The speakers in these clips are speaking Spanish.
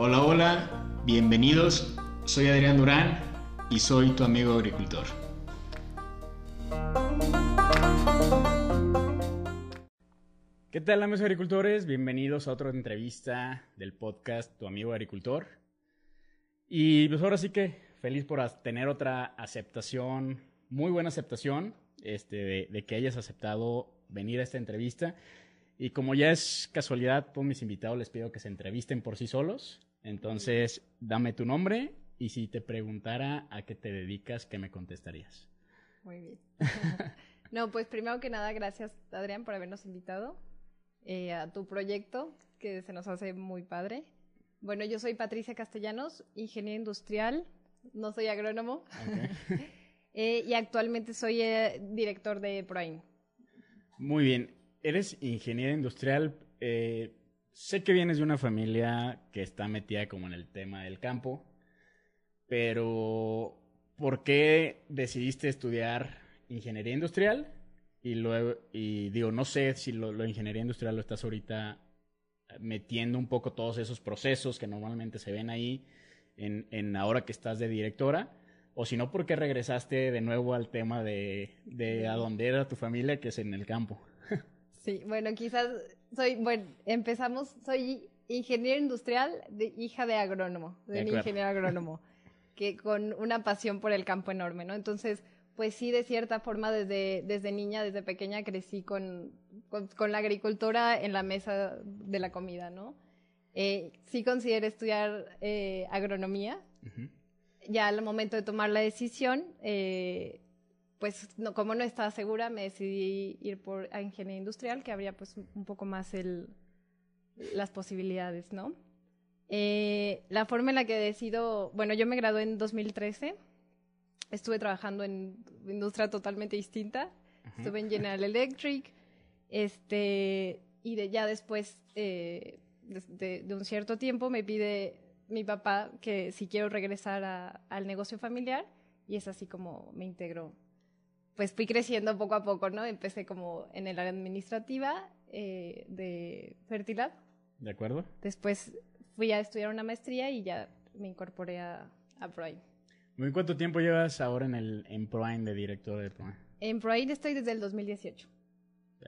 Hola, hola, bienvenidos. Soy Adrián Durán y soy tu amigo agricultor. ¿Qué tal, amigos agricultores? Bienvenidos a otra entrevista del podcast Tu amigo agricultor. Y pues ahora sí que feliz por tener otra aceptación, muy buena aceptación, este, de, que hayas aceptado venir a esta entrevista. Y como ya es casualidad, todos mis invitados les pido que se entrevisten por sí solos. Entonces, dame tu nombre y si te preguntara a qué te dedicas, ¿qué me contestarías? Muy bien. no, pues primero que nada, gracias Adrián por habernos invitado eh, a tu proyecto, que se nos hace muy padre. Bueno, yo soy Patricia Castellanos, ingeniera industrial, no soy agrónomo, eh, y actualmente soy eh, director de Proain. Muy bien, eres ingeniera industrial. Sé que vienes de una familia que está metida como en el tema del campo, pero ¿por qué decidiste estudiar ingeniería industrial? Y luego, y digo, no sé si lo, ingeniería industrial lo estás ahorita metiendo un poco todos esos procesos que normalmente se ven ahí en, en ahora que estás de directora, o si no, ¿por qué regresaste de nuevo al tema de, de a dónde era tu familia, que es en el campo? Sí, bueno, quizás soy, bueno, empezamos, soy ingeniero industrial, de, hija de agrónomo, de, de ingeniero agrónomo, que con una pasión por el campo enorme, ¿no? Entonces, pues sí, de cierta forma, desde, desde niña, desde pequeña, crecí con, con, la agricultura en la mesa de la comida, ¿no? Eh, sí consideré estudiar eh, agronomía. Ya al momento de tomar la decisión, eh, pues no, como no estaba segura, me decidí ir por ingeniería industrial, que habría pues un poco más el, las posibilidades, ¿no? la forma en la que decido, bueno, yo me gradué en 2013 estuve trabajando en industria totalmente distinta. Estuve en General Electric, este, y de, ya después eh, de, un cierto tiempo me pide mi papá que si quiero regresar al negocio familiar, y es así como me integró. Pues fui creciendo poco a poco, ¿no? Empecé como en el área administrativa eh, de Fertilab. ¿De acuerdo? Después fui a estudiar una maestría y ya me incorporé a, a Prime. Muy ¿Cuánto tiempo llevas ahora en el en Proain de director de Proain? En Proain estoy desde el 2018.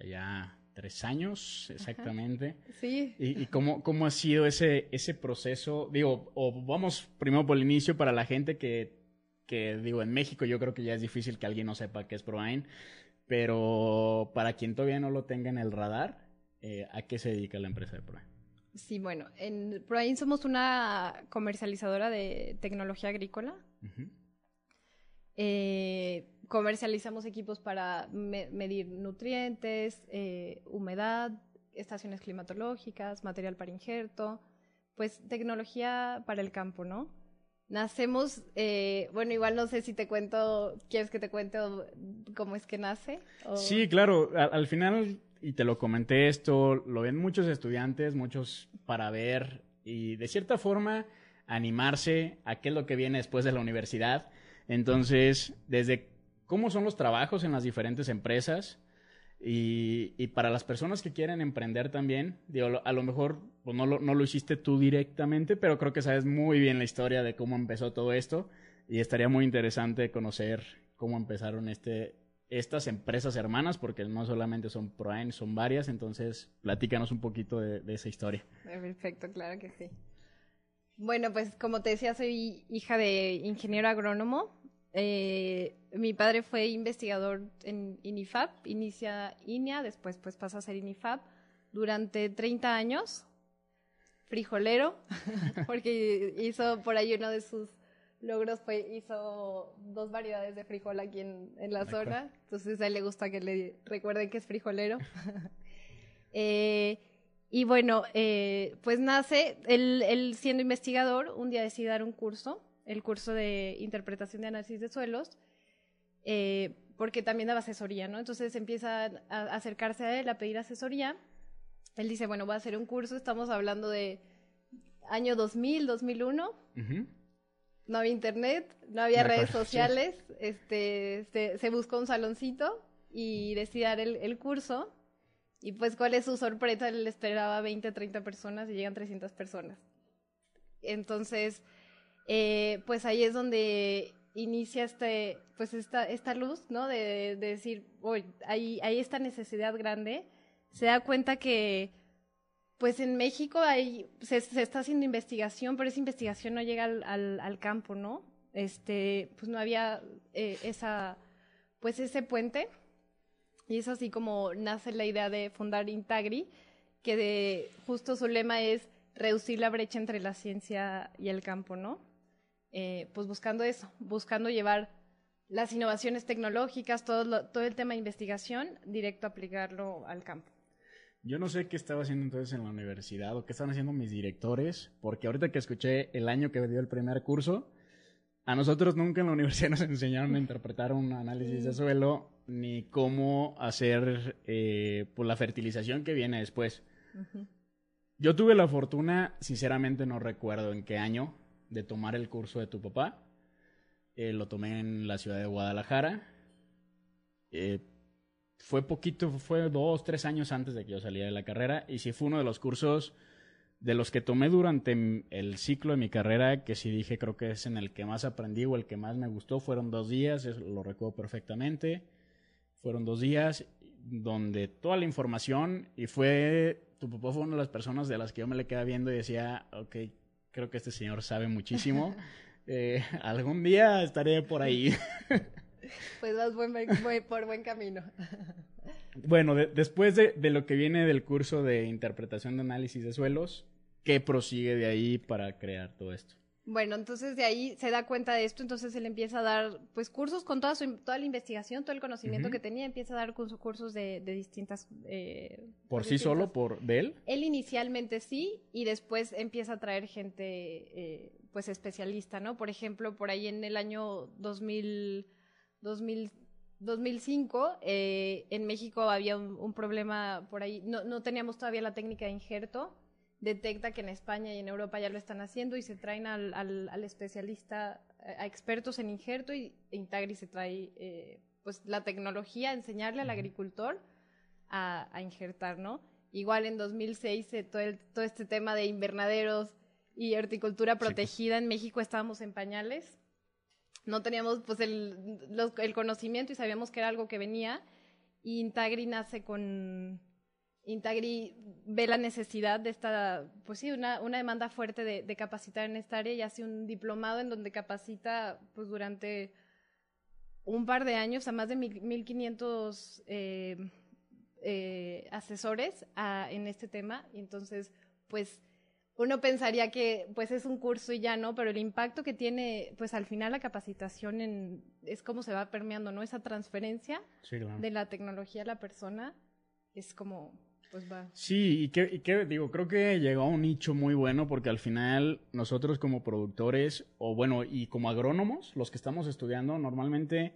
Ya tres años exactamente. Sí. ¿Y, cómo, cómo, ha sido ese, ese proceso? Digo, o vamos primero por el inicio para la gente que, que, digo, en México yo creo que ya es difícil que alguien no sepa qué es Proain, pero para quien todavía no lo tenga en el radar, eh, ¿a qué se dedica la empresa de Proain? Sí, bueno, en Proain somos una comercializadora de tecnología agrícola eh, comercializamos equipos para medir nutrientes, eh, humedad, estaciones climatológicas, material para injerto, pues tecnología para el campo, ¿no? Nacemos, eh, bueno, igual no sé si te cuento, ¿quieres que te cuente cómo es que nace? Sí, claro, al, final, y te lo comenté esto, lo ven muchos estudiantes, muchos para ver, y de cierta forma animarse a qué es lo que viene después de la universidad. Entonces, desde cómo son los trabajos en las diferentes empresas y, para las personas que quieren emprender también, digo, a lo mejor pues, no, lo, no lo hiciste tú directamente, pero creo que sabes muy bien la historia de cómo empezó todo esto y estaría muy interesante conocer cómo empezaron este, estas empresas hermanas, porque no solamente son ProAin, son varias, entonces platícanos un poquito de, de esa historia. Perfecto, claro que sí. Bueno, pues como te decía, soy hija de ingeniero agrónomo. Eh, mi padre fue investigador en INIFAP, inicia INEA, después pues pasa a ser INIFAP durante 30 años, frijolero, porque hizo por ahí uno de sus logros fue hizo dos variedades de frijol aquí en, la zona, entonces a él le gusta que le recuerden que es frijolero. eh, y bueno, eh, pues nace, él, siendo investigador, un día decide dar un curso, el curso de interpretación de análisis de suelos, eh, porque también daba asesoría, ¿no? Entonces empieza a acercarse a él a pedir asesoría. Él dice, bueno, voy a hacer un curso, estamos hablando de año 2000, 2001. No había internet, no había redes sociales, este, se, buscó un saloncito y decide dar el curso y pues, ¿cuál es su sorpresa? Él esperaba 20, 30 personas y llegan 300 personas. Entonces, eh, pues ahí es donde inicia este, pues esta, esta luz, ¿no? De, decir, oye, hay, esta necesidad grande. Se da cuenta que, pues en México se, está haciendo investigación, pero esa investigación no llega al, al, campo, ¿no? Este, pues no había eh, esa, pues ese puente. Y es así como nace la idea de fundar Intagri, que de, justo su lema es reducir la brecha entre la ciencia y el campo, ¿no? Eh, pues buscando eso, buscando llevar las innovaciones tecnológicas, todo, todo el tema de investigación, directo a aplicarlo al campo. Yo no sé qué estaba haciendo entonces en la universidad o qué estaban haciendo mis directores, porque ahorita que escuché el año que dio el primer curso, a nosotros nunca en la universidad nos enseñaron a interpretar un análisis de suelo ni cómo hacer eh, pues, la fertilización que viene después. Yo tuve la fortuna, sinceramente no recuerdo en qué año, de tomar el curso de tu papá. Eh, lo tomé en la ciudad de Guadalajara. Eh, fue poquito, fue dos, tres años antes de que yo saliera de la carrera. Y sí fue uno de los cursos de los que tomé durante el ciclo de mi carrera, que sí dije creo que es en el que más aprendí o el que más me gustó. Fueron dos días, lo recuerdo perfectamente. Fueron dos días donde toda la información y fue, tu papá fue una de las personas de las que yo me le quedaba viendo y decía, ok, creo que este señor sabe muchísimo. Eh, algún día estaré por ahí. pues vas por buen camino. bueno, después de, lo que viene del curso de interpretación de análisis de suelos, ¿qué prosigue de ahí para crear todo esto? Bueno, entonces de ahí se da cuenta de esto, entonces él empieza a dar pues cursos con toda, su, toda la investigación, todo el conocimiento que tenía, empieza a dar cursos de, distintas... Eh, ¿Por sí solo? ¿Por de él? Él inicialmente sí y después empieza a traer gente eh, pues especialista, ¿no? Por ejemplo, por ahí en el año 2000, 2005 eh, en México había un, un, problema por ahí, no, no teníamos todavía la técnica de injerto detecta que en España y en Europa ya lo están haciendo y se traen al, al, especialista, a expertos en injerto y Intagri se trae eh, pues la tecnología, enseñarle al agricultor a, a injertar, ¿no? Igual en 2006 eh, todo, todo este tema de invernaderos y horticultura protegida en México estábamos en pañales. No teníamos pues el, el conocimiento y sabíamos que era algo que venía. Y Intagri nace con, Intagri ve la necesidad de esta, pues sí, una, una demanda fuerte de, capacitar en esta área y hace un diplomado en donde capacita pues durante un par de años a más de 1.500 eh, eh, asesores en este tema. Y entonces, pues uno pensaría que pues es un curso y ya no, pero el impacto que tiene pues al final la capacitación en, es cómo se va permeando, ¿no? Esa transferencia de la tecnología a la persona es como pues va. Sí, y que, digo, creo que llegó a un nicho muy bueno porque al final nosotros como productores, o bueno, y como agrónomos, los que estamos estudiando, normalmente,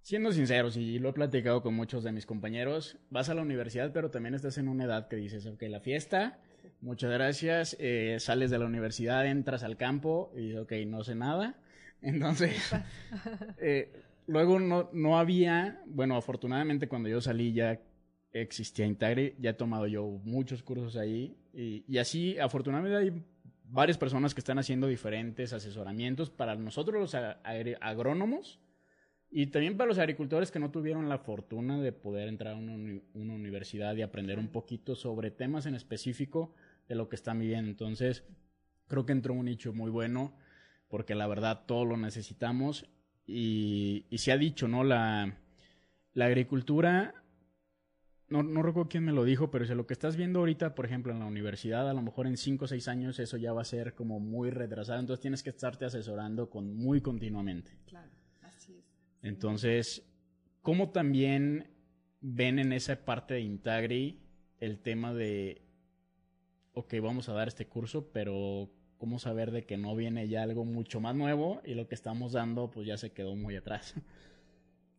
siendo sinceros, y lo he platicado con muchos de mis compañeros, vas a la universidad, pero también estás en una edad que dices, ok, la fiesta, muchas gracias, eh, sales de la universidad, entras al campo y ok, no sé nada. Entonces, eh, luego no, no había, bueno, afortunadamente cuando yo salí ya existía Intagri, ya he tomado yo muchos cursos ahí y, así afortunadamente hay varias personas que están haciendo diferentes asesoramientos para nosotros los agrónomos y también para los agricultores que no tuvieron la fortuna de poder entrar a una, universidad y aprender un poquito sobre temas en específico de lo que están viviendo. Entonces, creo que entró un nicho muy bueno porque la verdad todo lo necesitamos y, y se ha dicho, ¿no? La, la agricultura no, no recuerdo quién me lo dijo, pero lo que estás viendo ahorita, por ejemplo, en la universidad, a lo mejor en 5 o 6 años eso ya va a ser como muy retrasado, entonces tienes que estarte asesorando con muy continuamente. Claro, así es. Entonces, ¿cómo también ven en esa parte de Intagri el tema de, ok, vamos a dar este curso, pero cómo saber de que no viene ya algo mucho más nuevo y lo que estamos dando pues ya se quedó muy atrás?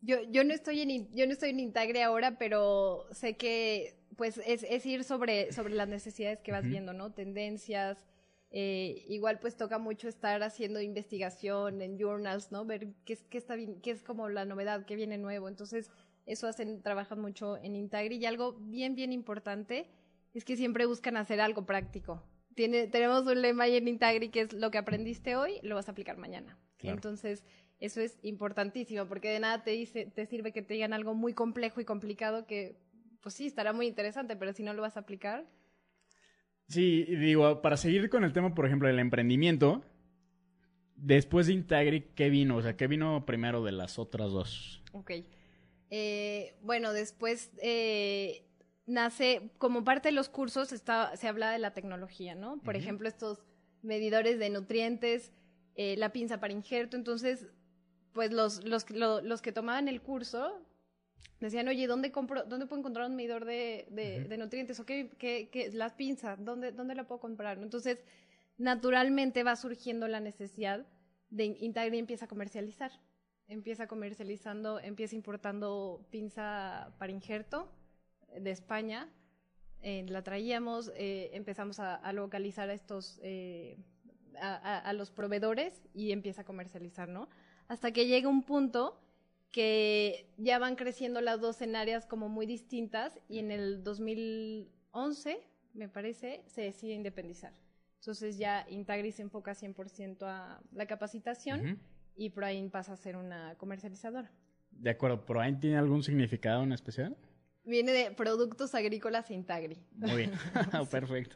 Yo, yo no estoy en yo no estoy en Intagre ahora, pero sé que pues es, ir sobre, sobre las necesidades que vas viendo, ¿no? Tendencias. Eh, igual pues toca mucho estar haciendo investigación en journals, ¿no? Ver qué, qué está bien, qué es como la novedad, qué viene nuevo. Entonces, eso hacen, trabajan mucho en Intagri. Y algo bien, bien importante es que siempre buscan hacer algo práctico. tiene, tenemos un lema ahí en Intagri que es lo que aprendiste hoy, lo vas a aplicar mañana. Entonces, eso es importantísimo, porque de nada te, dice, te sirve que te digan algo muy complejo y complicado que, pues sí, estará muy interesante, pero si no lo vas a aplicar. Sí, digo, para seguir con el tema, por ejemplo, del emprendimiento, después de Intagri, ¿qué vino? O sea, ¿qué vino primero de las otras dos? Ok. Eh, bueno, después eh, nace, como parte de los cursos, está, se habla de la tecnología, ¿no? Por ejemplo, estos medidores de nutrientes, eh, la pinza para injerto. Entonces, pues los, los, los, que tomaban el curso decían, oye, ¿dónde compro, dónde puedo encontrar un medidor de, de, nutrientes? ¿O qué, qué, qué, las pinzas? ¿Dónde, ¿Dónde la puedo comprar? Entonces, naturalmente va surgiendo la necesidad de Intagri empieza a comercializar. Empieza comercializando, empieza importando pinza para injerto de España. Eh, la traíamos, eh, empezamos a, localizar a estos, eh, a, los proveedores y empieza a comercializar, ¿no? Hasta que llega un punto que ya van creciendo las dos en áreas como muy distintas y en el 2011, me parece, se decide independizar. Entonces ya Intagri se enfoca 100% a la capacitación y Proain pasa a ser una comercializadora. De acuerdo, ¿Proain tiene algún significado en especial? Viene de Productos Agrícolas Intagri. Muy bien, perfecto.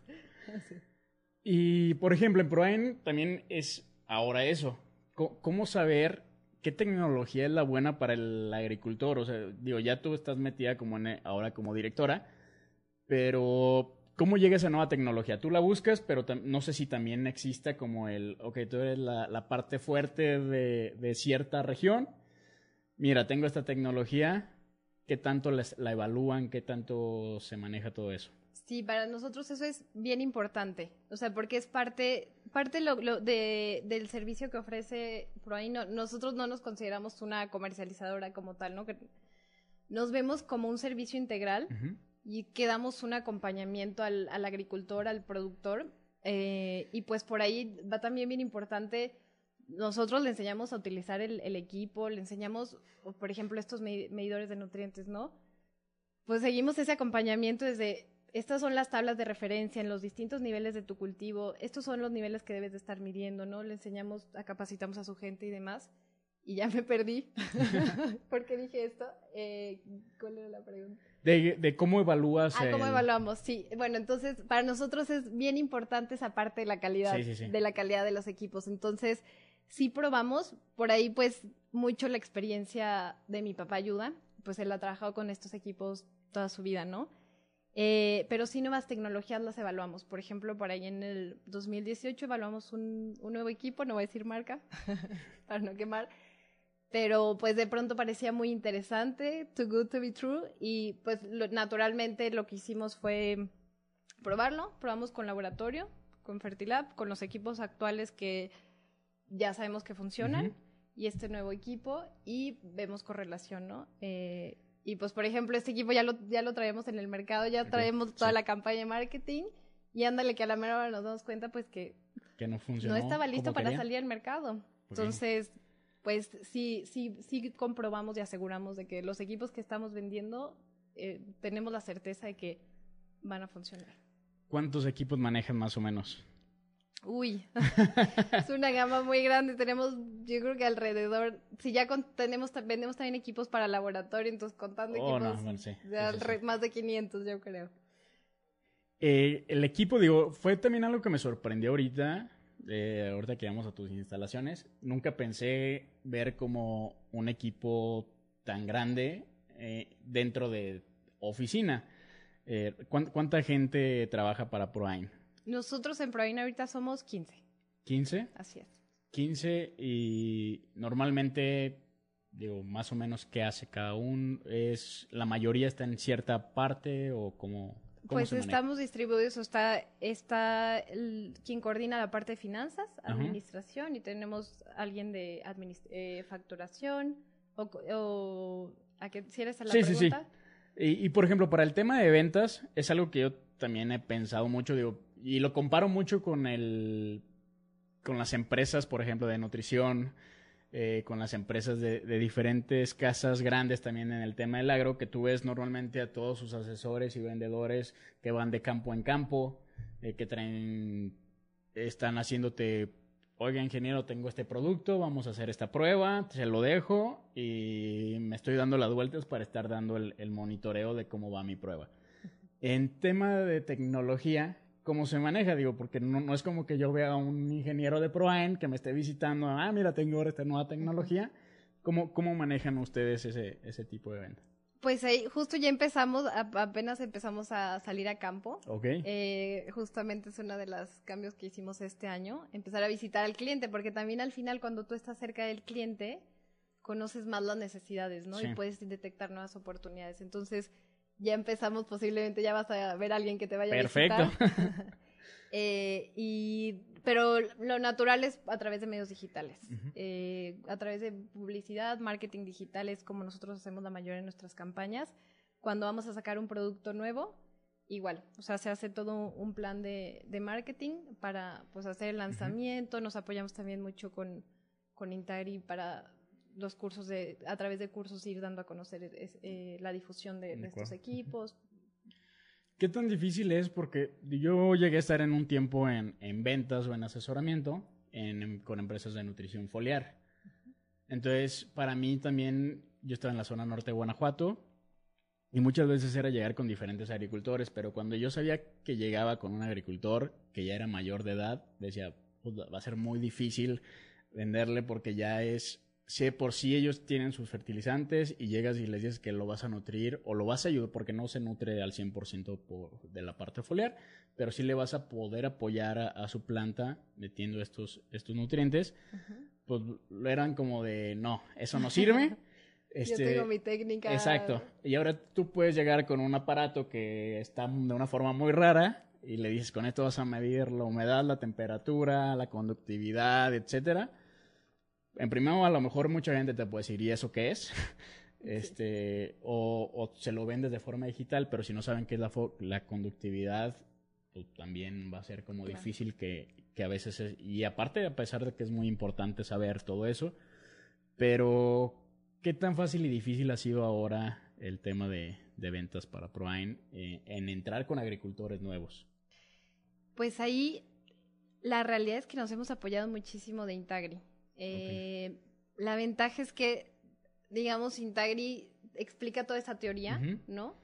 Y, por ejemplo, en Proain también es ahora eso. ¿Cómo saber qué tecnología es la buena para el agricultor? O sea, digo, ya tú estás metida como ahora como directora, pero ¿cómo llega esa nueva tecnología? Tú la buscas, pero no sé si también exista como el, ok, tú eres la, parte fuerte de, cierta región. Mira, tengo esta tecnología, ¿qué tanto la evalúan? ¿Qué tanto se maneja todo eso? Sí, para nosotros eso es bien importante, o sea, porque es parte, parte lo, de, del servicio que ofrece ProAI. nosotros no nos consideramos una comercializadora como tal, ¿no? Nos vemos como un servicio integral y que damos un acompañamiento al, al agricultor, al productor, eh, y pues por ahí va también bien importante nosotros le enseñamos a utilizar el, el, equipo, le enseñamos, por ejemplo, estos medidores de nutrientes, ¿no? Pues seguimos ese acompañamiento desde estas son las tablas de referencia en los distintos niveles de tu cultivo, estos son los niveles que debes de estar midiendo, ¿no? Le enseñamos, capacitamos a su gente y demás. Y ya me perdí. ¿Por qué dije esto? Eh, ¿Cuál era la pregunta? De, cómo evalúas. Ah, cómo evaluamos, sí. Bueno, entonces, para nosotros es bien importante esa parte de la calidad, de la calidad de los equipos. Entonces, sí probamos, por ahí pues mucho la experiencia de mi papá ayuda, pues él ha trabajado con estos equipos toda su vida, ¿no? Eh, pero sí nuevas tecnologías las evaluamos. Por ejemplo, por ahí en el 2018 evaluamos un, nuevo equipo, no voy a decir marca, para no quemar, pero pues de pronto parecía muy interesante, too good to be true, y pues naturalmente lo que hicimos fue probarlo, probamos con laboratorio, con Fertilab, con los equipos actuales que ya sabemos que funcionan, y este nuevo equipo, y vemos correlación, ¿no? Eh, y pues, por ejemplo, este equipo ya lo, ya lo traemos en el mercado, ya traemos toda la campaña de marketing y ándale que a la mera hora nos damos cuenta pues que, no No estaba listo para salir al mercado. Entonces, pues sí, sí, sí comprobamos y aseguramos de que los equipos que estamos vendiendo eh, tenemos la certeza de que van a funcionar. ¿Cuántos equipos manejan más o menos? Uy, es una gama muy grande. Tenemos, yo creo que alrededor, si ya tenemos, vendemos también equipos para laboratorio, entonces contando oh, equipos, más de 500, yo creo. Eh, el equipo, digo, fue también algo que me sorprendió ahorita, eh, ahorita que vamos a tus instalaciones. Nunca pensé ver como un equipo tan grande eh, dentro de oficina. ¿Cuánta gente trabaja para ProAIN? Nosotros en Proain ahorita somos 15. ¿15? Así es. 15 y normalmente, digo, más o menos qué hace cada uno. ¿Es la mayoría está en cierta parte o cómo? pues estamos distribuidos, está, está quien coordina la parte de finanzas, administración, y tenemos alguien de eh, facturación, o, ¿a qué si eres la sí, pregunta? Sí, sí. Y, y, por ejemplo, para el tema de ventas, es algo que yo también he pensado mucho, digo, y lo comparo mucho con el con las empresas, por ejemplo, de nutrición, eh, con las empresas de, diferentes casas grandes también en el tema del agro, que tú ves normalmente a todos sus asesores y vendedores que van de campo en campo, eh, que traen, están haciéndote, oiga ingeniero, tengo este producto, vamos a hacer esta prueba, se lo dejo y me estoy dando las vueltas para estar dando el, el monitoreo de cómo va mi prueba. En tema de tecnología, ¿cómo se maneja? Digo, porque no, no es como que yo vea a un ingeniero de ProAen que me esté visitando, ah, mira, tengo ahora esta nueva tecnología. ¿Cómo, cómo manejan ustedes ese, ese tipo de venta? Pues ahí justo ya empezamos, apenas empezamos a salir a campo. Ok. Eh, justamente es uno de los cambios que hicimos este año, empezar a visitar al cliente, porque también al final cuando tú estás cerca del cliente, conoces más las necesidades, ¿no? Y puedes detectar nuevas oportunidades. Entonces, ya empezamos, posiblemente ya vas a ver a alguien que te vaya a visitar. Perfecto. eh, y pero lo natural es a través de medios digitales, eh, a través de publicidad, marketing digital es como nosotros hacemos la mayoría de nuestras campañas. Cuando vamos a sacar un producto nuevo, igual, o sea, se hace todo un plan de, marketing para pues hacer el lanzamiento, nos apoyamos también mucho con, con Intagri para los cursos de, a través de cursos ir dando a conocer eh, la difusión de, estos equipos, ¿Qué tan difícil es? Porque yo llegué a estar en un tiempo en, ventas o en asesoramiento con empresas de nutrición foliar. Entonces, para mí también, yo estaba en la zona norte de Guanajuato y muchas veces era llegar con diferentes agricultores, pero cuando yo sabía que llegaba con un agricultor que ya era mayor de edad, decía, va a ser muy difícil venderle porque ya es si por sí ellos tienen sus fertilizantes y llegas y les dices que lo vas a nutrir o lo vas a ayudar porque no se nutre al 100% por, de la parte foliar, pero sí le vas a poder apoyar a, su planta metiendo estos, estos nutrientes, pues eran como de, no, eso no sirve. Este, Yo tengo mi técnica. Exacto. Y ahora tú puedes llegar con un aparato que está de una forma muy rara y le dices, con esto vas a medir la humedad, la temperatura, la conductividad, etcétera en primero a lo mejor mucha gente te puede decir, ¿y eso qué es? este, o, se lo vendes de forma digital, pero si no saben qué es la, la conductividad, pues también va a ser como difícil que, que, a veces es, y aparte a pesar de que es muy importante saber todo eso, pero ¿qué tan fácil y difícil ha sido ahora el tema de, de ventas para ProAin eh, en entrar con agricultores nuevos? Pues ahí la realidad es que nos hemos apoyado muchísimo de Intagri. Eh, la ventaja es que, digamos, Intagri explica toda esa teoría, ¿no?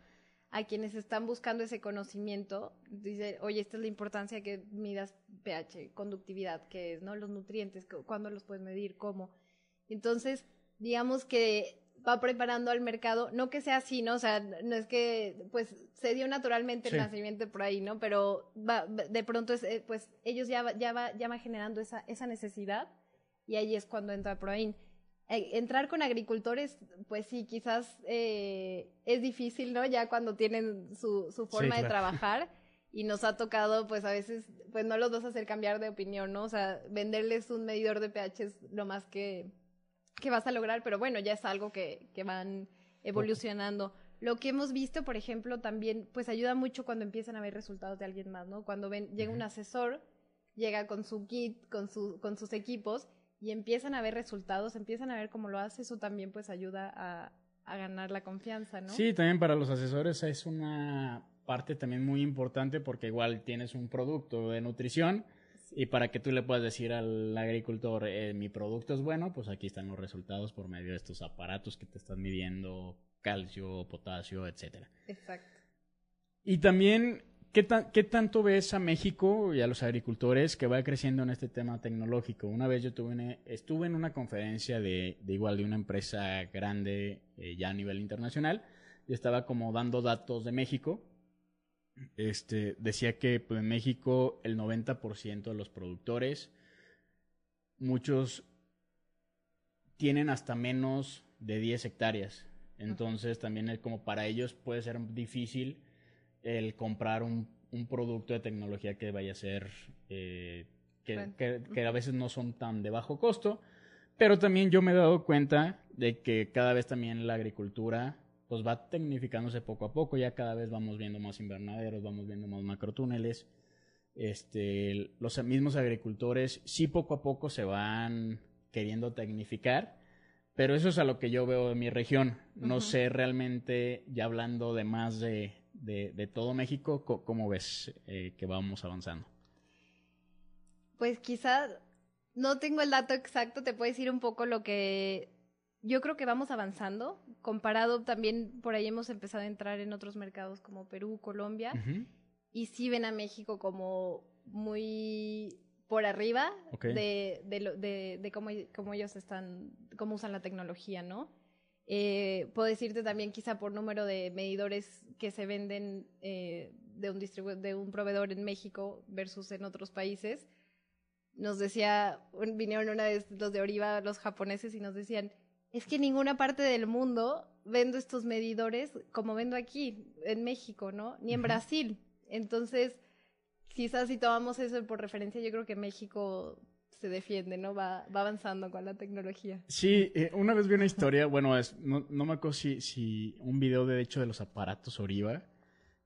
A quienes están buscando ese conocimiento, dice, oye, esta es la importancia que midas pH, conductividad, que es, ¿no? Los nutrientes, cuándo los puedes medir, cómo. Entonces, digamos que va preparando al mercado, no que sea así, ¿no? O sea, no es que, pues, se dio naturalmente el nacimiento por ahí, ¿no? Pero va, de pronto, es, eh, pues, ellos ya, ya, va, ya va generando esa, esa necesidad y ahí es cuando entra Proin. Eh, entrar con agricultores, pues sí, quizás eh, es difícil, ¿no? Ya cuando tienen su, su forma de trabajar y nos ha tocado, pues a veces, pues no los vas a hacer cambiar de opinión, ¿no? O sea, venderles un medidor de pH es lo más que, que vas a lograr, pero bueno, ya es algo que, que van evolucionando. Lo que hemos visto, por ejemplo, también, pues ayuda mucho cuando empiezan a ver resultados de alguien más, ¿no? Cuando ven, llega un asesor, llega con su kit, con, su, con sus equipos y empiezan a ver resultados, empiezan a ver cómo lo hace, eso también pues ayuda a, ganar la confianza, ¿no? Sí, también para los asesores es una parte también muy importante porque igual tienes un producto de nutrición y para que tú le puedas decir al agricultor, eh, mi producto es bueno, pues aquí están los resultados por medio de estos aparatos que te están midiendo calcio, potasio, etcétera. Exacto. Y también ¿Qué, ¿Qué, tanto ves a México y a los agricultores que va creciendo en este tema tecnológico? Una vez yo tuve estuve en una conferencia de, igual de una empresa grande eh, ya a nivel internacional y estaba como dando datos de México. Este, decía que pues, en México el 90% de los productores, muchos tienen hasta menos de 10 hectáreas. Entonces también como para ellos puede ser difícil el comprar un, un producto de tecnología que vaya a ser, eh, que, que, a veces no son tan de bajo costo, pero también yo me he dado cuenta de que cada vez también la agricultura pues va tecnificándose poco a poco, ya cada vez vamos viendo más invernaderos, vamos viendo más macrotúneles, este, los mismos agricultores sí poco a poco se van queriendo tecnificar, pero eso es a lo que yo veo en mi región. No sé realmente, ya hablando de más de, de, todo México, ¿cómo ves eh, que vamos avanzando? Pues quizás no tengo el dato exacto, te puedo decir un poco lo que yo creo que vamos avanzando, comparado también por ahí hemos empezado a entrar en otros mercados como Perú, Colombia, y sí ven a México como muy por arriba de, de, de, cómo, cómo, ellos están, cómo usan la tecnología, ¿no? Eh, puedo decirte también quizá por número de medidores que se venden eh, de, un de un proveedor en México versus en otros países. Nos decía, vinieron una vez los de Oriva, los japoneses, y nos decían, es que en ninguna parte del mundo vendo estos medidores como vendo aquí, en México, ¿no? Ni en Brasil. Entonces, quizás si tomamos eso por referencia, yo creo que México se defiende, ¿no? Va, va avanzando con la tecnología. Sí, eh, una vez vi una historia, bueno, es, no, no, me acuerdo si, si un video de hecho de los aparatos Oriva,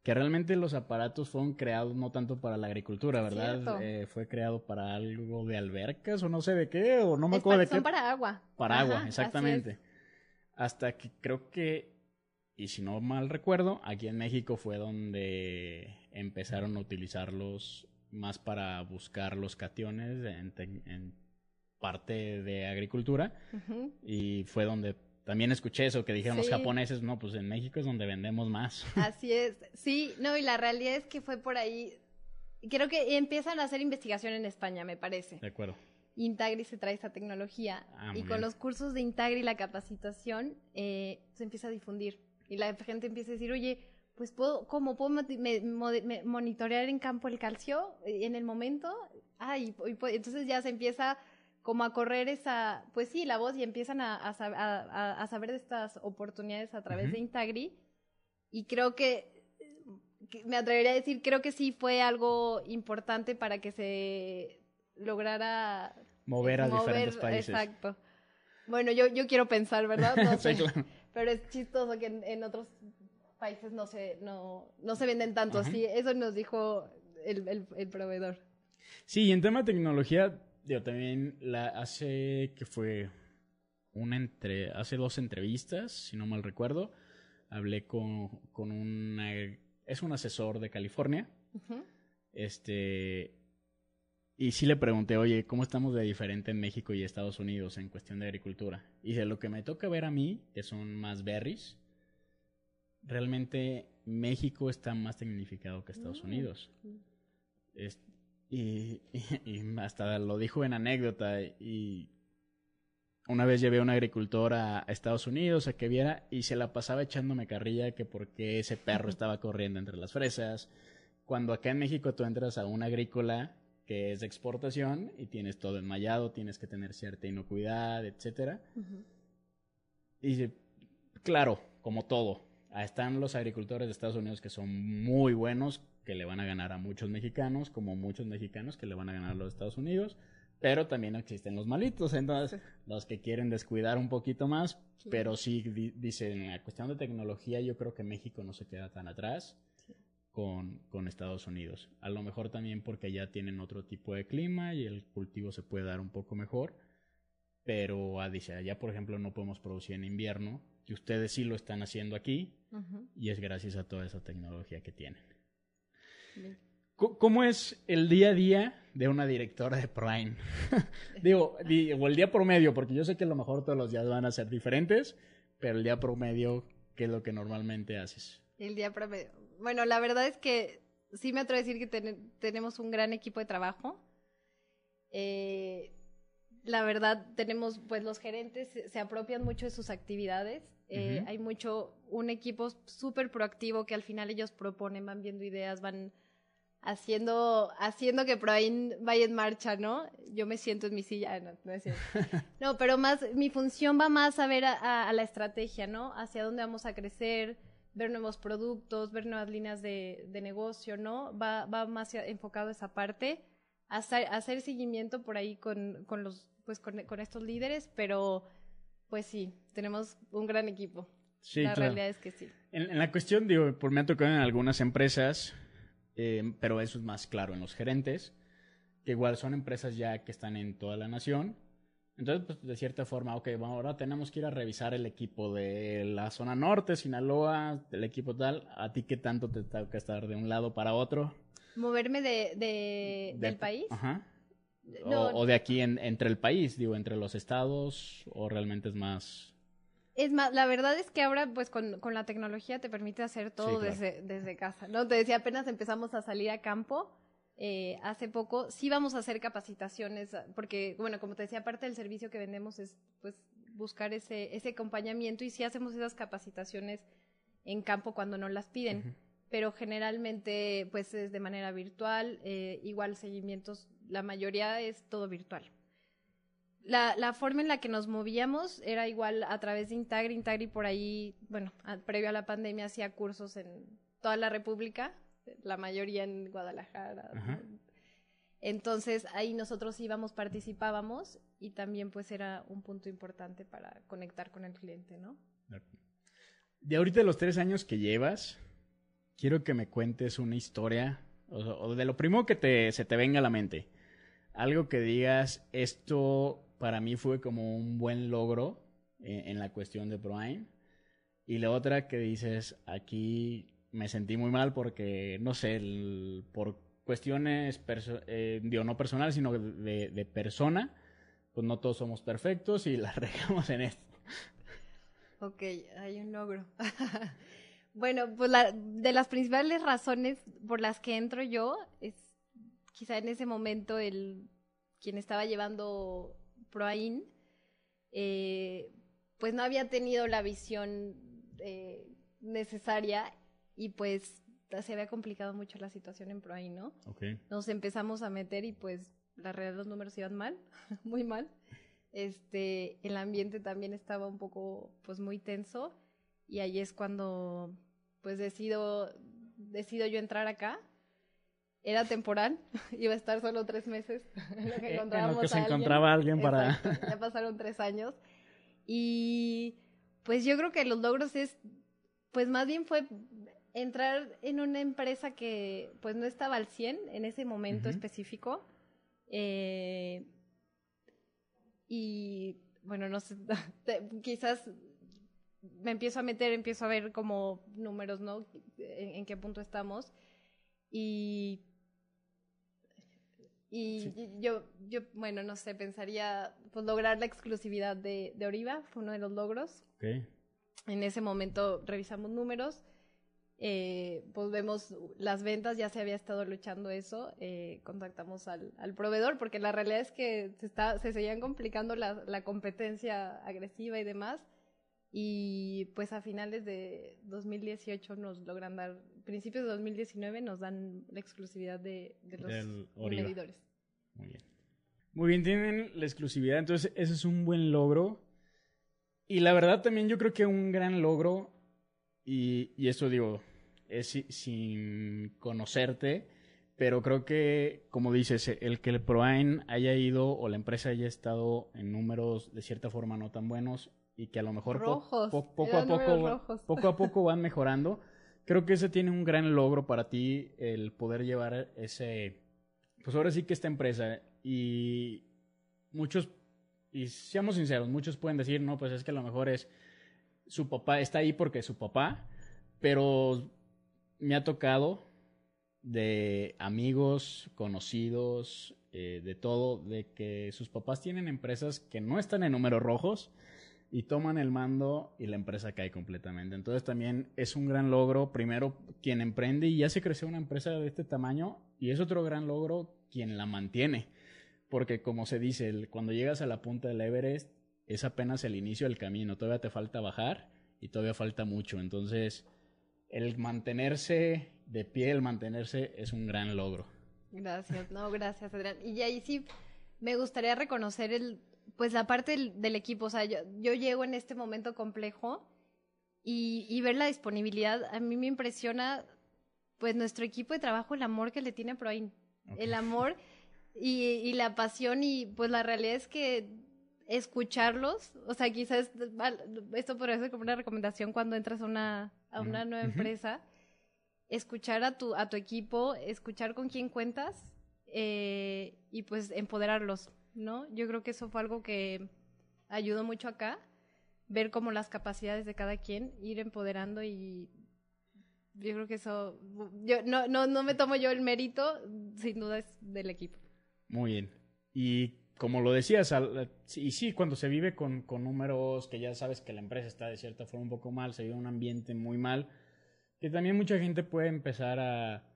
que realmente los aparatos fueron creados no tanto para la agricultura, ¿verdad? Eh, fue creado para algo de albercas o no sé de qué, o no me acuerdo de qué. Son para agua. Para agua, exactamente. Hasta que creo que, y si no mal recuerdo, aquí en México fue donde empezaron a utilizarlos más para buscar los cationes en, parte de agricultura. Y fue donde también escuché eso que dijeron los japoneses, no, pues en México es donde vendemos más. Así es, sí, no, y la realidad es que fue por ahí, creo que empiezan a hacer investigación en España, me parece. De acuerdo. Intagri se trae esta tecnología ah, y con los cursos de Intagri y la capacitación eh, se empieza a difundir y la gente empieza a decir, oye, pues puedo, ¿cómo puedo monitorear en campo el calcio eh, en el momento? Ah, y, entonces ya se empieza como a correr esa, pues sí, la voz y empiezan a, a, saber de estas oportunidades a través de Intagri. Y creo que, me atrevería a decir, creo que sí fue algo importante para que se lograra mover a diferentes países. Exacto. Bueno, yo, yo quiero pensar, ¿verdad? No sé, Pero es chistoso que en otros países no se, no, no se venden tanto así. Eso nos dijo el, el, proveedor. Sí, y en tema de tecnología, yo también la hace que fue una entre, hace dos entrevistas, si no mal recuerdo, hablé con, con una, es un asesor de California, este, y sí le pregunté, oye, ¿cómo estamos de diferente en México y Estados Unidos en cuestión de agricultura? Y de lo que me toca ver a mí, que son más berries, realmente México está más tecnificado que Estados mm, Unidos. y, hasta lo dijo en anécdota. Y una vez llevé a un agricultor a, Estados Unidos a que viera y se la pasaba echándome carrilla que porque ese perro estaba corriendo entre las fresas. Cuando acá en México tú entras a una agrícola que es de exportación y tienes todo enmayado, tienes que tener cierta inocuidad, etcétera. Y claro, como todo, están los agricultores de Estados Unidos que son muy buenos, que le van a ganar a muchos mexicanos, como muchos mexicanos que le van a ganar a los Estados Unidos, pero también existen los malitos, entonces los que quieren descuidar un poquito más, pero sí dicen, en la cuestión de tecnología yo creo que México no se queda tan atrás con, con Estados Unidos. A lo mejor también porque ya tienen otro tipo de clima y el cultivo se puede dar un poco mejor, pero dice, allá por ejemplo no podemos producir en invierno, que ustedes sí lo están haciendo aquí y es gracias a toda esa tecnología que tienen. ¿Cómo es el día a día de una directora de Prime? Digo, o el día promedio, porque yo sé que a lo mejor todos los días van a ser diferentes, pero el día promedio, ¿qué es lo que normalmente haces? El día promedio. Bueno, la verdad es que sí me atrevo a decir que tenemos un gran equipo de trabajo. Eh, la verdad, tenemos, pues los gerentes se apropian mucho de sus actividades eh, hay mucho, un equipo súper proactivo que al final ellos proponen, van viendo ideas, van haciendo, haciendo que Proain vaya en marcha, ¿no? Yo me siento en mi silla, no, no es cierto. No, pero más, mi función va más a ver a, la estrategia, ¿no? Hacia dónde vamos a crecer, ver nuevos productos, ver nuevas líneas de, negocio, ¿no? Va, va más enfocado a esa parte, hacer, hacer seguimiento por ahí con, con los, pues con, con estos líderes, pero pues sí, tenemos un gran equipo. Sí, la realidad es que sí. En, la cuestión, digo, por me ha tocado en algunas empresas, eh, pero eso es más claro en los gerentes, que igual son empresas ya que están en toda la nación. Entonces, pues de cierta forma, ok, bueno, ahora tenemos que ir a revisar el equipo de la zona norte, Sinaloa, el equipo tal. ¿A ti qué tanto te toca estar de un lado para otro? ¿Moverme de, del país? Ajá. O, de aquí entre el país, digo, entre los estados, o realmente es más... Es más, la verdad es que ahora, pues, con, con la tecnología te permite hacer todo desde, desde casa, ¿no? Te decía, apenas empezamos a salir a campo, eh, hace poco, sí vamos a hacer capacitaciones, porque, bueno, como te decía, parte del servicio que vendemos es, pues, buscar ese, ese acompañamiento y sí hacemos esas capacitaciones en campo cuando nos las piden, pero generalmente, pues, es de manera virtual, eh, igual seguimientos, la mayoría es todo virtual. La, la, forma en la que nos movíamos era igual a través de Intagri. Intagri por ahí, bueno, previo a la pandemia hacía cursos en toda la República, la mayoría en Guadalajara. Entonces ahí nosotros íbamos, participábamos y también pues era un punto importante para conectar con el cliente, ¿no? De ahorita los tres años que llevas, quiero que me cuentes una historia o, de lo primero que te, se te venga a la mente. Algo que digas, esto para mí fue como un buen logro en, la cuestión de Prime. Y la otra que dices, aquí me sentí muy mal porque, no sé, por cuestiones, eh, digo, no personales, sino de, persona, pues no todos somos perfectos y la regamos en esto. Ok, hay un logro. bueno, pues de las principales razones por las que entro yo es quizá en ese momento el quien estaba llevando Proain, eh, pues no había tenido la visión eh, necesaria y pues se había complicado mucho la situación en ProAI, ¿no? Nos empezamos a meter y pues la realidad los números iban mal, muy mal. Este, el ambiente también estaba un poco pues muy tenso y ahí es cuando pues decido decido yo entrar acá. Era temporal, iba a estar solo tres meses en lo que, se encontraba alguien para... ya pasaron tres años. Y pues yo creo que los logros es, pues más bien fue entrar en una empresa que pues no estaba al 100 en ese momento específico. Eh, y bueno, no sé, quizás me empiezo a meter, empiezo a ver como números, ¿no? En, qué punto estamos. Y, y yo, yo, bueno, no sé, pensaría pues lograr la exclusividad de, de Oriva, fue uno de los logros. En ese momento revisamos números eh, pues vemos las ventas, ya se había estado luchando eso, eh, contactamos al, proveedor, porque la realidad es que se, está, se seguían complicando la, la, competencia agresiva y demás, y pues a finales de 2018 nos logran dar, principios de 2019 nos dan la exclusividad de, los medidores. Muy bien. Muy bien, tienen la exclusividad, entonces ese es un buen logro. Y la verdad también yo creo que un gran logro, y, y esto digo, es sin conocerte, pero creo que, como dices, el que el ProAin haya ido o la empresa haya estado en números de cierta forma no tan buenos y que a lo mejor poco a poco, poco a poco van mejorando, creo que ese tiene un gran logro para ti el poder llevar ese, pues ahora sí que esta empresa y muchos, y seamos sinceros, muchos pueden decir, no, pues es que a lo mejor es su papá, está ahí porque es su papá, pero me ha tocado de amigos, conocidos, eh, de todo, de que sus papás tienen empresas que no están en números rojos y toman el mando y la empresa cae completamente. Entonces también es un gran logro, primero, quien emprende y ya se creció una empresa de este tamaño y es otro gran logro quien la mantiene. Porque como se dice, cuando llegas a la punta del Everest es apenas el inicio del camino, todavía te falta bajar y todavía falta mucho. Entonces el mantenerse de pie, el mantenerse es un gran logro. Gracias, no, gracias Adrián. Y ahí sí me gustaría reconocer el, pues la parte del, equipo, o sea, yo, yo, llego en este momento complejo y, ver la disponibilidad, a mí me impresiona pues nuestro equipo de trabajo, el amor que le tiene a Proin, el amor y, y la pasión y pues la realidad es que escucharlos, o sea, quizás esto podría ser como una recomendación cuando entras a una, a una nueva empresa, escuchar a tu, a tu equipo, escuchar con quién cuentas eh, y pues empoderarlos. ¿No? Yo creo que eso fue algo que ayudó mucho acá, ver como las capacidades de cada quien, ir empoderando y yo creo que eso, yo no, no, no me tomo yo el mérito, sin duda es del equipo. Muy bien. Y como lo decías, y sí, cuando se vive con, con, números que ya sabes que la empresa está de cierta forma un poco mal, se vive un ambiente muy mal, que también mucha gente puede empezar a,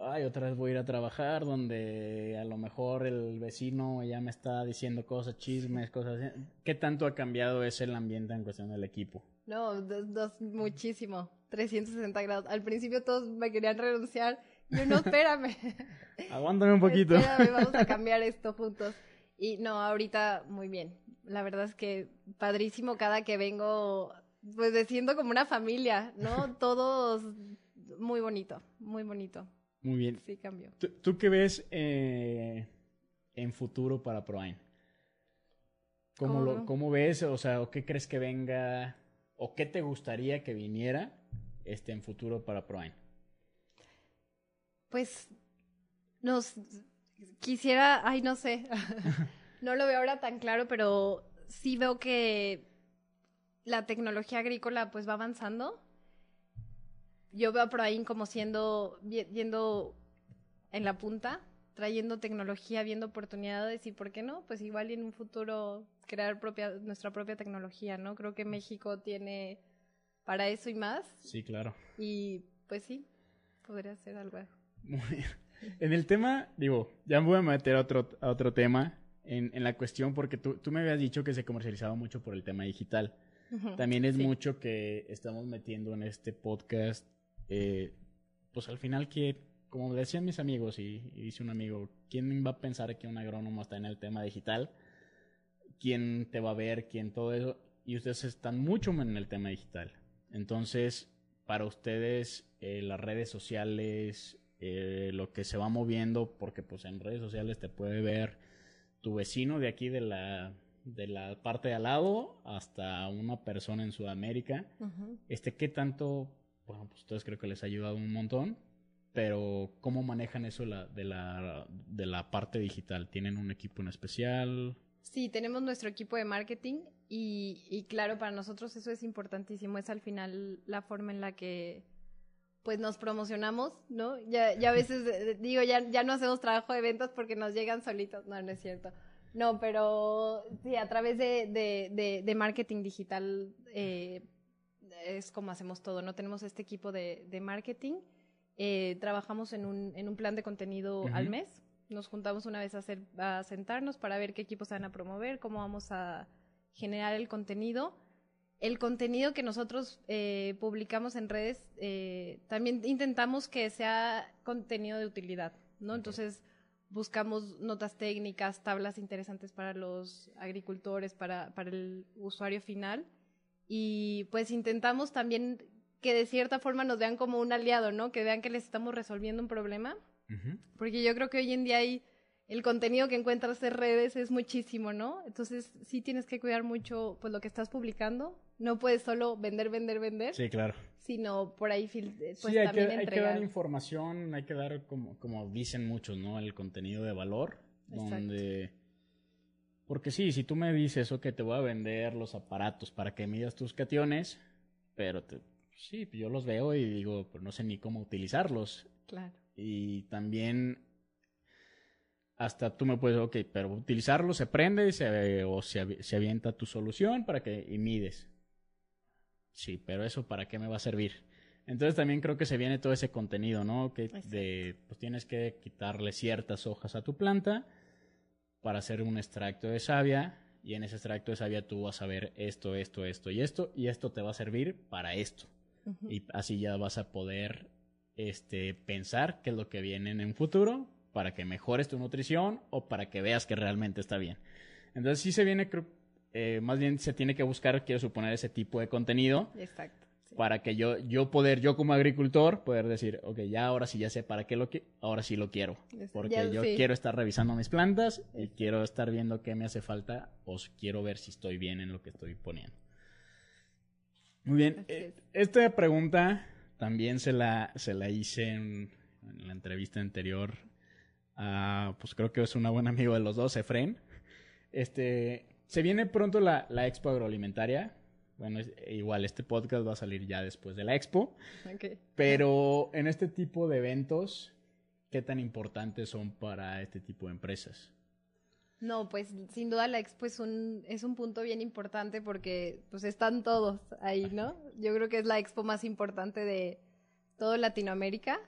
ay, otra vez voy a ir a trabajar, donde a lo mejor el vecino ya me está diciendo cosas, chismes, cosas así. ¿Qué tanto ha cambiado ese el ambiente en cuestión del equipo? No, dos, muchísimo, 360 grados. Al principio todos me querían renunciar. Yo, no, espérame. Aguántame un poquito. espérame, vamos a cambiar esto juntos. Y no, ahorita muy bien. La verdad es que padrísimo cada que vengo, pues de siendo como una familia, ¿no? Todos muy bonito, muy bonito. Muy bien. Sí, cambió. ¿Tú, qué ves eh, en futuro para ProAin? ¿Cómo, Lo, ¿Cómo ves? O sea, ¿o qué crees que venga? ¿O qué te gustaría que viniera este, en futuro para ProAin? Pues nos quisiera, ay, no sé, no lo veo ahora tan claro, pero sí veo que la tecnología agrícola pues va avanzando yo veo a Proain como siendo, yendo en la punta, trayendo tecnología, viendo oportunidades y, ¿por qué no? Pues igual en un futuro crear propia, nuestra propia tecnología, ¿no? Creo que México tiene para eso y más. Sí, claro. Y pues sí, podría ser algo. Muy bien. En el tema, digo, ya me voy a meter a otro, a otro tema en, en la cuestión porque tú, tú me habías dicho que se comercializaba mucho por el tema digital. También es mucho que estamos metiendo en este podcast eh, pues al final que, como decían mis amigos y, dice un amigo, ¿quién va a pensar que un agrónomo está en el tema digital? ¿Quién te va a ver? ¿Quién todo eso? Y ustedes están mucho en el tema digital. Entonces, para ustedes, eh, las redes sociales, eh, lo que se va moviendo, porque pues en redes sociales te puede ver tu vecino de aquí de la de la parte de al lado hasta una persona en Sudamérica. Este, ¿qué tanto bueno, pues ustedes creo que les ha ayudado un montón, pero ¿cómo manejan eso la, de, la, de la parte digital? ¿Tienen un equipo en especial? Sí, tenemos nuestro equipo de marketing y, y, claro, para nosotros eso es importantísimo, es al final la forma en la que pues nos promocionamos, ¿no? Ya, ya a veces eh, digo, ya, ya no hacemos trabajo de ventas porque nos llegan solitos, no, no es cierto. No, pero sí, a través de, de, de, marketing digital eh, es como hacemos todo, ¿no? Tenemos este equipo de, marketing, eh, trabajamos en un, en un plan de contenido al mes, nos juntamos una vez a, hacer, a sentarnos para ver qué equipos se van a promover, cómo vamos a generar el contenido. El contenido que nosotros eh, publicamos en redes, eh, también intentamos que sea contenido de utilidad, ¿no? Entonces, buscamos notas técnicas, tablas interesantes para los agricultores, para, para el usuario final y pues intentamos también que de cierta forma nos vean como un aliado, ¿no? Que vean que les estamos resolviendo un problema. Porque yo creo que hoy en día hay el contenido que encuentras en redes es muchísimo, ¿no? Entonces sí tienes que cuidar mucho pues lo que estás publicando. No puedes solo vender, vender, vender. Sí, claro. Sino por ahí pues sí, hay también que, hay que dar información, hay que dar como, como dicen muchos, ¿no? El contenido de valor. Donde porque sí, si tú me dices, ok, te voy a vender los aparatos para que midas tus cationes, pero sí, yo los veo y digo, pero no sé ni cómo utilizarlos. Claro. Y también hasta tú me puedes, ok, pero utilizarlo se prende y se, o se, se, avienta tu solución para que y mides. Sí, pero eso para qué me va a servir. Entonces también creo que se viene todo ese contenido, ¿no? Que de, pues tienes que quitarle ciertas hojas a tu planta para hacer un extracto de savia y en ese extracto de savia tú vas a ver esto, esto, esto y esto y esto te va a servir para esto. Y así ya vas a poder este, pensar qué es lo que viene en un futuro para que mejores tu nutrición o para que veas que realmente está bien. Entonces sí se viene, eh, más bien se tiene que buscar, quiero suponer, ese tipo de contenido. Exacto para que yo, yo poder, yo como agricultor, poder decir, ok, ya ahora sí ya sé para qué lo quiero, ahora sí lo quiero. Porque yo quiero estar revisando mis plantas y quiero estar viendo qué me hace falta o quiero ver si estoy bien en lo que estoy poniendo. Muy bien, eh, esta pregunta también se la, se la hice en, la entrevista anterior a, pues creo que es un buen amigo de los dos, Efren. Este, se viene pronto la, la Expo Agroalimentaria. Bueno, igual este podcast va a salir ya después de la Expo. Pero en este tipo de eventos, ¿qué tan importantes son para este tipo de empresas? No, pues sin duda la expo es un, es un punto bien importante porque pues están todos ahí, ¿no? Yo creo que es la expo más importante de todo Latinoamérica.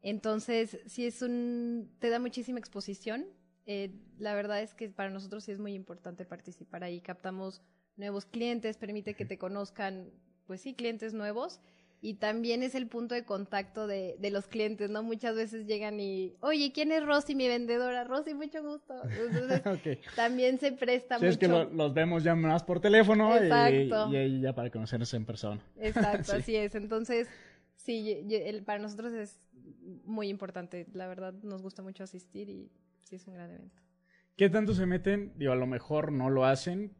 Entonces, sí es un, te da muchísima exposición. Eh, la verdad es que para nosotros sí es muy importante participar ahí. Captamos nuevos clientes, permite que te conozcan, pues sí, clientes nuevos y también es el punto de contacto de, de, los clientes, ¿no? Muchas veces llegan y, oye, ¿quién es Rosy, mi vendedora? Rosy, mucho gusto. Entonces, también se presta mucho. es que los vemos ya más por teléfono Exacto. Y, y, ya para conocernos en persona. Exacto, así es. Entonces, sí, para nosotros es muy importante. La verdad, nos gusta mucho asistir y sí es un gran evento. ¿Qué tanto se meten? Digo, a lo mejor no lo hacen,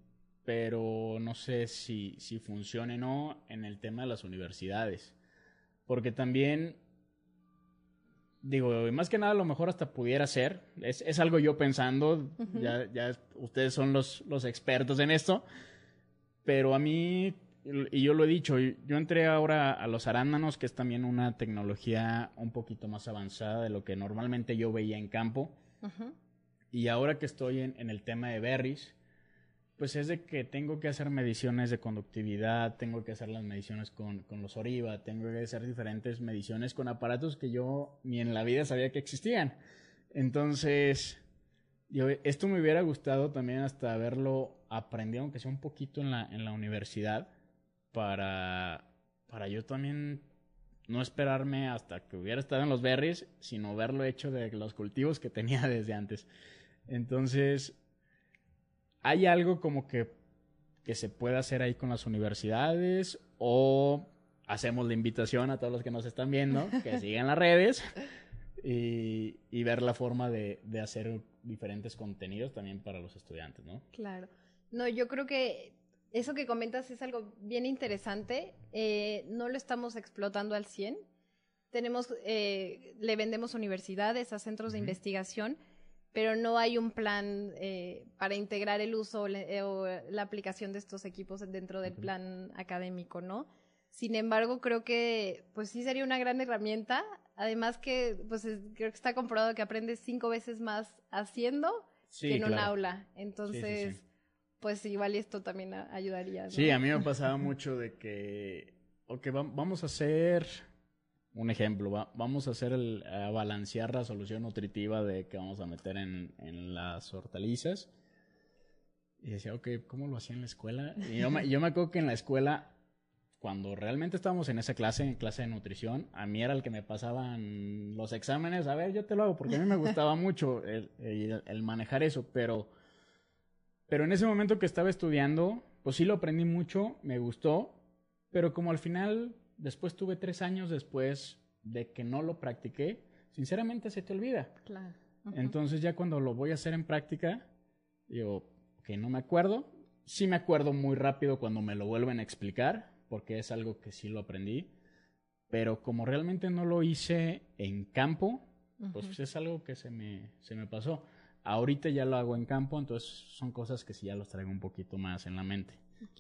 pero no sé si, si funcione o no en el tema de las universidades. Porque también, digo, más que nada a lo mejor hasta pudiera ser, es, es algo yo pensando, ya, ya ustedes son los, los expertos en esto, pero a mí, y yo lo he dicho, yo entré ahora a los arándanos, que es también una tecnología un poquito más avanzada de lo que normalmente yo veía en campo, y ahora que estoy en, en el tema de berries, pues es de que tengo que hacer mediciones de conductividad, tengo que hacer las mediciones con, con, los ORIVA, tengo que hacer diferentes mediciones con aparatos que yo ni en la vida sabía que existían. Entonces, yo, esto me hubiera gustado también hasta haberlo aprendido, aunque sea un poquito en la, en la universidad, para, para yo también no esperarme hasta que hubiera estado en los berries, sino verlo hecho de los cultivos que tenía desde antes. Entonces, ¿Hay algo como que, que se pueda hacer ahí con las universidades o hacemos la invitación a todos los que nos están viendo que sigan las redes y, y ver la forma de, de, hacer diferentes contenidos también para los estudiantes, ¿no? Claro. No, yo creo que eso que comentas es algo bien interesante. Eh, no lo estamos explotando al 100. Tenemos, eh, le vendemos universidades, a centros de investigación pero no hay un plan eh, para integrar el uso eh, o la aplicación de estos equipos dentro del plan académico, ¿no? Sin embargo, creo que pues sí sería una gran herramienta. Además que pues creo que está comprobado que aprendes cinco veces más haciendo que en un aula. Entonces, pues igual esto también ayudaría. Sí, a mí me pasaba mucho de que, ok, vamos a hacer un ejemplo, vamos a hacer el, a balancear la solución nutritiva de que vamos a meter en, en las hortalizas. Y decía, ok, ¿cómo lo hacía en la escuela? Y yo me, yo me acuerdo que en la escuela, cuando realmente estábamos en esa clase, en clase de nutrición, a mí era el que me pasaban los exámenes. A ver, yo te lo hago, porque a mí me gustaba mucho el, el, el manejar eso, pero, pero en ese momento que estaba estudiando, pues sí lo aprendí mucho, me gustó, pero como al final después tuve tres años después de que no lo practiqué, sinceramente se te olvida. Claro. Entonces ya cuando lo voy a hacer en práctica, digo, que no me acuerdo. Sí me acuerdo muy rápido cuando me lo vuelven a explicar, porque es algo que sí lo aprendí. Pero como realmente no lo hice en campo, pues es algo que se me, se me pasó. Ahorita ya lo hago en campo, entonces son cosas que sí ya los traigo un poquito más en la mente.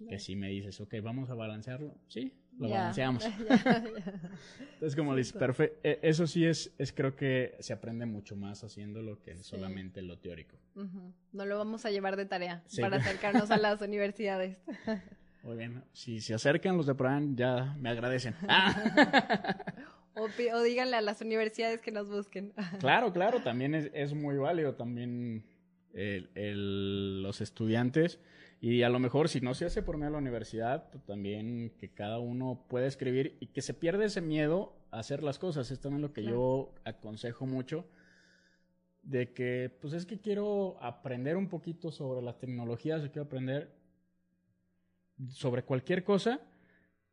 Que si me dices, ok, vamos a balancearlo, sí, lo balanceamos. Entonces, como dices, perfecto. E, eso sí es, es, creo que se aprende mucho más haciéndolo que solamente lo teórico. No lo vamos a llevar de tarea para acercarnos a las universidades. Muy bien. Si se acercan los de PRAN, ya me agradecen. o, o, díganle a las universidades que nos busquen. claro, claro, también es, es muy válido. También el, el, los estudiantes y a lo mejor si no se hace por medio de la universidad, también que cada uno pueda escribir y que se pierda ese miedo a hacer las cosas. Es también lo que yo aconsejo mucho. De que, pues es que quiero aprender un poquito sobre las tecnologías, quiero aprender sobre cualquier cosa,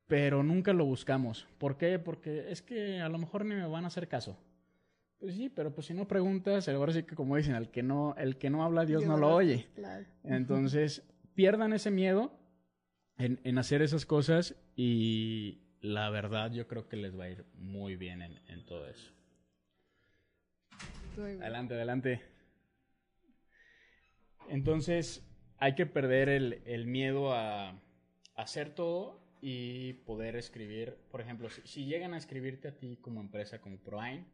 pero nunca lo buscamos. ¿Por qué? Porque es que a lo mejor ni me van a hacer caso. Pues sí, pero pues si no preguntas, ahora sí que como dicen, el que no, el que no habla, Dios, no lo oye. Entonces, pierdan ese miedo en, hacer esas cosas y la verdad yo creo que les va a ir muy bien en, todo eso. Adelante, adelante. Entonces, hay que perder el, miedo a, hacer todo y poder escribir. Por ejemplo, si, llegan a escribirte a ti como empresa, como ProAin,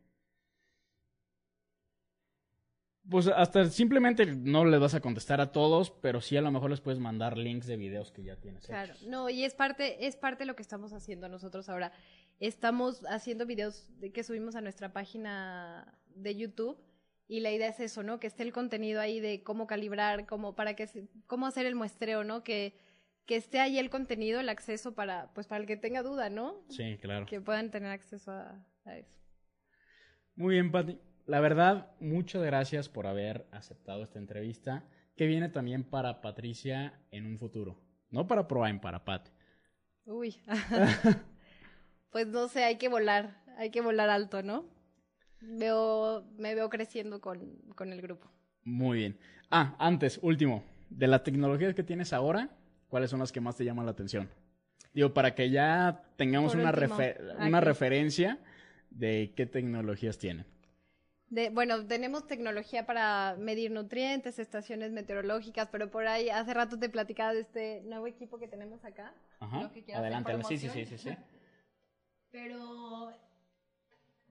pues hasta simplemente no les vas a contestar a todos, pero sí a lo mejor les puedes mandar links de videos que ya tienes. Claro, no, y es parte, es parte de lo que estamos haciendo nosotros ahora. Estamos haciendo videos que subimos a nuestra página de YouTube y la idea es eso, ¿no? Que esté el contenido ahí de cómo calibrar, cómo para que cómo hacer el muestreo, ¿no? Que que esté ahí el contenido, el acceso para pues para el que tenga duda, ¿no? Sí, claro. Que puedan tener acceso a, a eso. Muy bien, Pati. La verdad, muchas gracias por haber aceptado esta entrevista, que viene también para Patricia en un futuro. No para Proaim, para Pat. Uy. pues no sé, hay que volar, hay que volar alto, ¿no? Veo, me veo creciendo con, con el grupo. Muy bien. Ah, antes, último, de las tecnologías que tienes ahora, ¿cuáles son las que más te llaman la atención? Digo, para que ya tengamos una, una referencia de qué tecnologías tienen bueno, tenemos tecnología para medir nutrientes, estaciones meteorológicas, pero por ahí hace rato te platicaba de este nuevo equipo que tenemos acá. Ajá. Adelante, sí, sí, sí, sí, Pero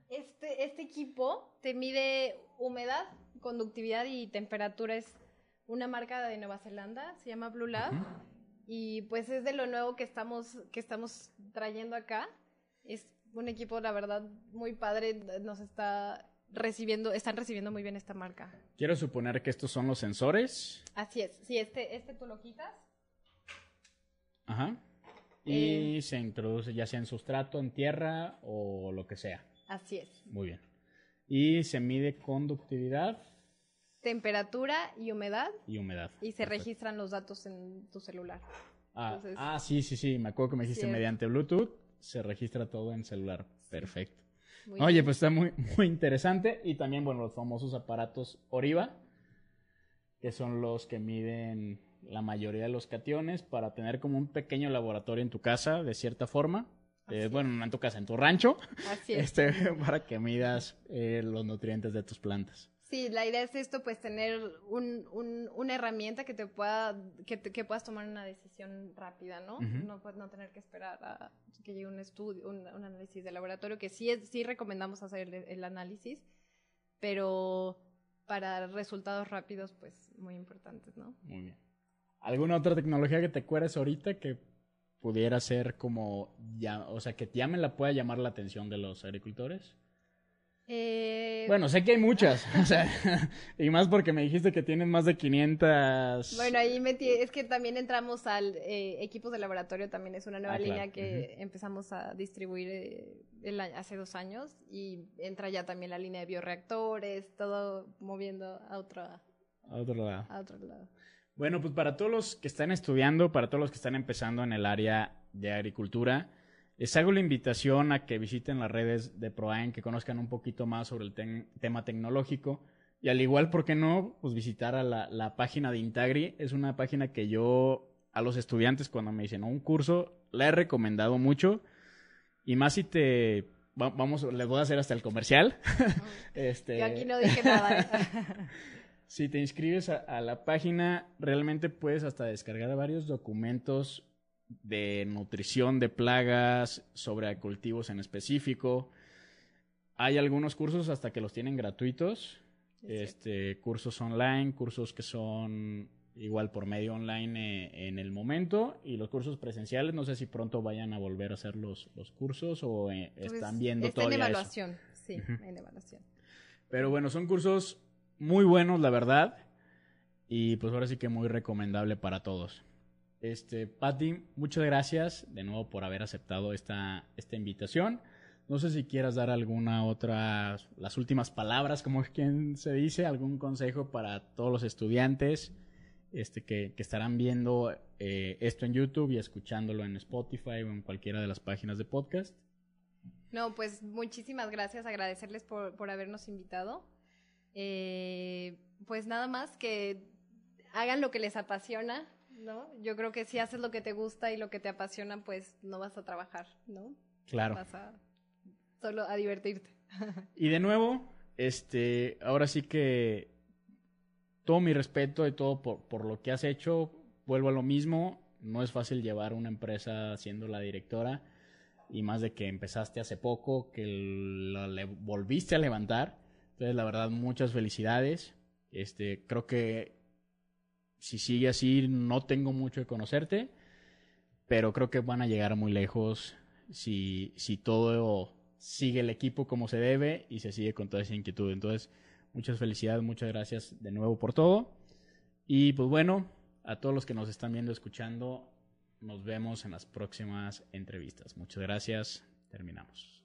este, este equipo te mide humedad, conductividad y temperatura. Es una marca de Nueva Zelanda, se llama Blue Lab. Y pues es de lo nuevo que estamos, que estamos trayendo acá. Es un equipo, la verdad, muy padre. Nos está recibiendo, están recibiendo muy bien esta marca. Quiero suponer que estos son los sensores. Así es, sí, este, este tú lo quitas. Ajá. Y eh, se introduce ya sea en sustrato, en tierra o lo que sea. Así es. Muy bien. Y se mide conductividad. Temperatura y humedad. Y humedad. Y se registran los datos en tu celular. Ah, ah, sí, sí, sí. Me acuerdo que me dijiste mediante Bluetooth. Se registra todo en celular. Perfecto. Oye, pues está muy, muy interesante. Y también, bueno, los famosos aparatos Oriva, que son los que miden la mayoría de los cationes para tener como un pequeño laboratorio en tu casa, de cierta forma. Eh, bueno, no en tu casa, en tu rancho. Así es. Este, para que midas eh, los nutrientes de tus plantas. Sí, la idea es esto, pues tener un, un, una herramienta que te pueda, que, que, puedas tomar una decisión rápida, ¿no? No pues, no tener que esperar a que llegue un estudio, un, análisis de laboratorio, que sí, es, sí recomendamos hacer el, análisis, pero para resultados rápidos, pues muy importantes, ¿no? Muy bien. ¿Alguna otra tecnología que te acuerdes ahorita que pudiera ser como, ya, o sea, que ya me la pueda llamar la atención de los agricultores? Eh, bueno, sé que hay muchas, o sea, y más porque me dijiste que tienen más de 500. Bueno, ahí metí, es que también entramos al eh, equipos de laboratorio, también es una nueva ah, línea que empezamos a distribuir eh, hace dos años y entra ya también la línea de bioreactores, todo moviendo a otro, a otro lado. A otro lado. Bueno, pues para todos los que están estudiando, para todos los que están empezando en el área de agricultura, les hago la invitación a que visiten las redes de ProAen, que conozcan un poquito más sobre el tema tecnológico. Y al igual, ¿por qué no? Pues visitar a la, página de Intagri. Es una página que yo a los estudiantes cuando me dicen un curso, la he recomendado mucho. Y más si te... vamos, les voy a hacer hasta el comercial. este... Yo aquí no dije nada. si te inscribes a, la página, realmente puedes hasta descargar varios documentos de nutrición de plagas, sobre cultivos en específico. Hay algunos cursos hasta que los tienen gratuitos. Este, cursos online, cursos que son igual por medio online eh, en el momento. Y los cursos presenciales no sé si pronto vayan a volver a hacer los, los cursos o eh, pues, están viendo está en evaluación sí en evaluación. Pero bueno son cursos muy buenos la verdad. Y pues ahora sí que muy recomendable para todos este, Patty, muchas gracias de nuevo por haber aceptado esta, esta invitación. No sé si quieras dar alguna otra, las últimas palabras, como quien se dice, algún consejo para todos los estudiantes este, que, estarán viendo eh, esto en YouTube y escuchándolo en Spotify o en cualquiera de las páginas de podcast. No, pues muchísimas gracias, agradecerles por, por habernos invitado. Eh, pues nada más que hagan lo que les apasiona, ¿no? Yo creo que si haces lo que te gusta y lo que te apasiona, pues no vas a trabajar, ¿no? Claro. Vas a solo a divertirte. y de nuevo, este, ahora sí que todo mi respeto y todo por, por lo que has hecho. Vuelvo a lo mismo, no es fácil llevar una empresa siendo la directora y más de que empezaste hace poco, que le volviste a levantar. Entonces, la verdad, muchas felicidades. Este, creo que si sigue así, no tengo mucho de conocerte, pero creo que van a llegar muy lejos si, si todo sigue el equipo como se debe y se sigue con toda esa inquietud. Entonces, muchas felicidades, muchas gracias de nuevo por todo. Y pues bueno, a todos los que nos están viendo, escuchando, nos vemos en las próximas entrevistas. Muchas gracias. Terminamos.